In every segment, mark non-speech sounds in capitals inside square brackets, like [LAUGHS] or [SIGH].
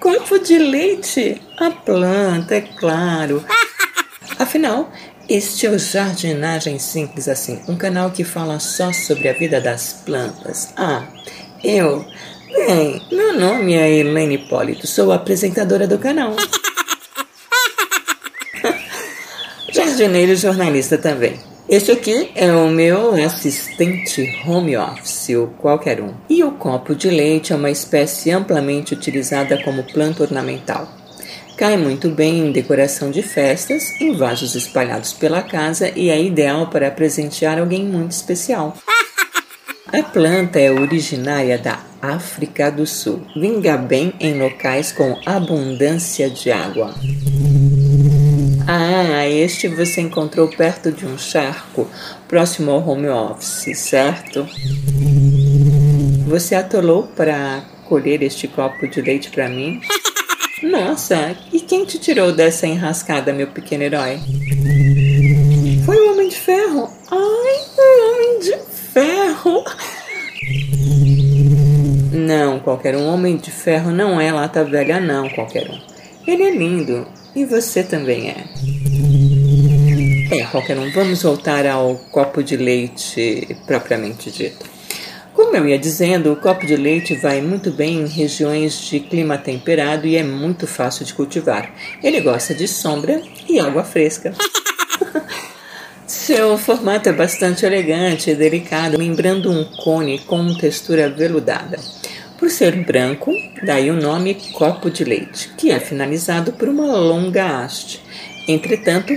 copo de leite. A planta, é claro. [LAUGHS] Afinal, este é o Jardinagem Simples Assim, um canal que fala só sobre a vida das plantas. Ah, eu Bem, meu nome é Helene Hipólito, sou apresentadora do canal. [LAUGHS] [LAUGHS] Jardineiro e jornalista também. Este aqui é o meu assistente home office, o qualquer um. E o copo de leite é uma espécie amplamente utilizada como planta ornamental. Cai muito bem em decoração de festas, em vasos espalhados pela casa e é ideal para presentear alguém muito especial. [LAUGHS] A planta é originária da África do Sul. Vinga bem em locais com abundância de água. Ah, este você encontrou perto de um charco, próximo ao home office, certo? Você atolou para colher este copo de leite para mim? [LAUGHS] Nossa, e quem te tirou dessa enrascada, meu pequeno herói? Foi o Homem de Ferro. Ai, o Homem de ferro. Não, qualquer um. Homem de ferro não é lata velha, não, qualquer um. Ele é lindo. E você também é. É, qualquer um. Vamos voltar ao copo de leite propriamente dito. Como eu ia dizendo, o copo de leite vai muito bem em regiões de clima temperado e é muito fácil de cultivar. Ele gosta de sombra e água fresca. [LAUGHS] Seu formato é bastante elegante e delicado, lembrando um cone com textura veludada. Por ser branco, daí o nome copo de leite, que é finalizado por uma longa haste. Entretanto,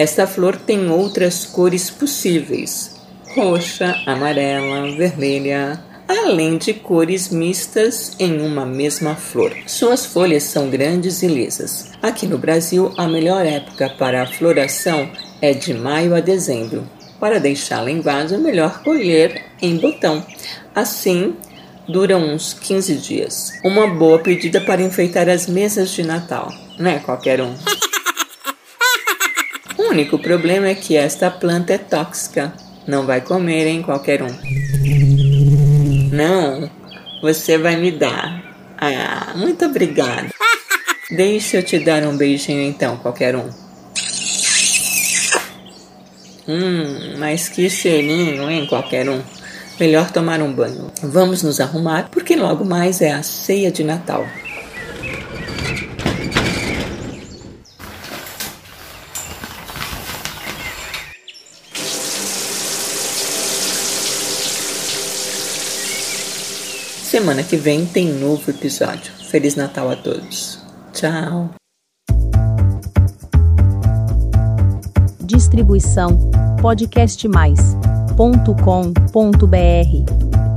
esta flor tem outras cores possíveis: roxa, amarela, vermelha, além de cores mistas em uma mesma flor. Suas folhas são grandes e lisas. Aqui no Brasil, a melhor época para a floração é de maio a dezembro. Para deixá-la em vaso, é melhor colher em botão. Assim, dura uns 15 dias. Uma boa pedida para enfeitar as mesas de Natal, não é qualquer um. O único problema é que esta planta é tóxica. Não vai comer em qualquer um. Não, você vai me dar. Ah, muito obrigada. [LAUGHS] Deixa eu te dar um beijinho então, qualquer um. Hum, mas que cheirinho, hein, qualquer um. Melhor tomar um banho. Vamos nos arrumar, porque logo mais é a ceia de Natal. Semana que vem tem novo episódio. Feliz Natal a todos. Tchau. Distribuição podcastmais.com.br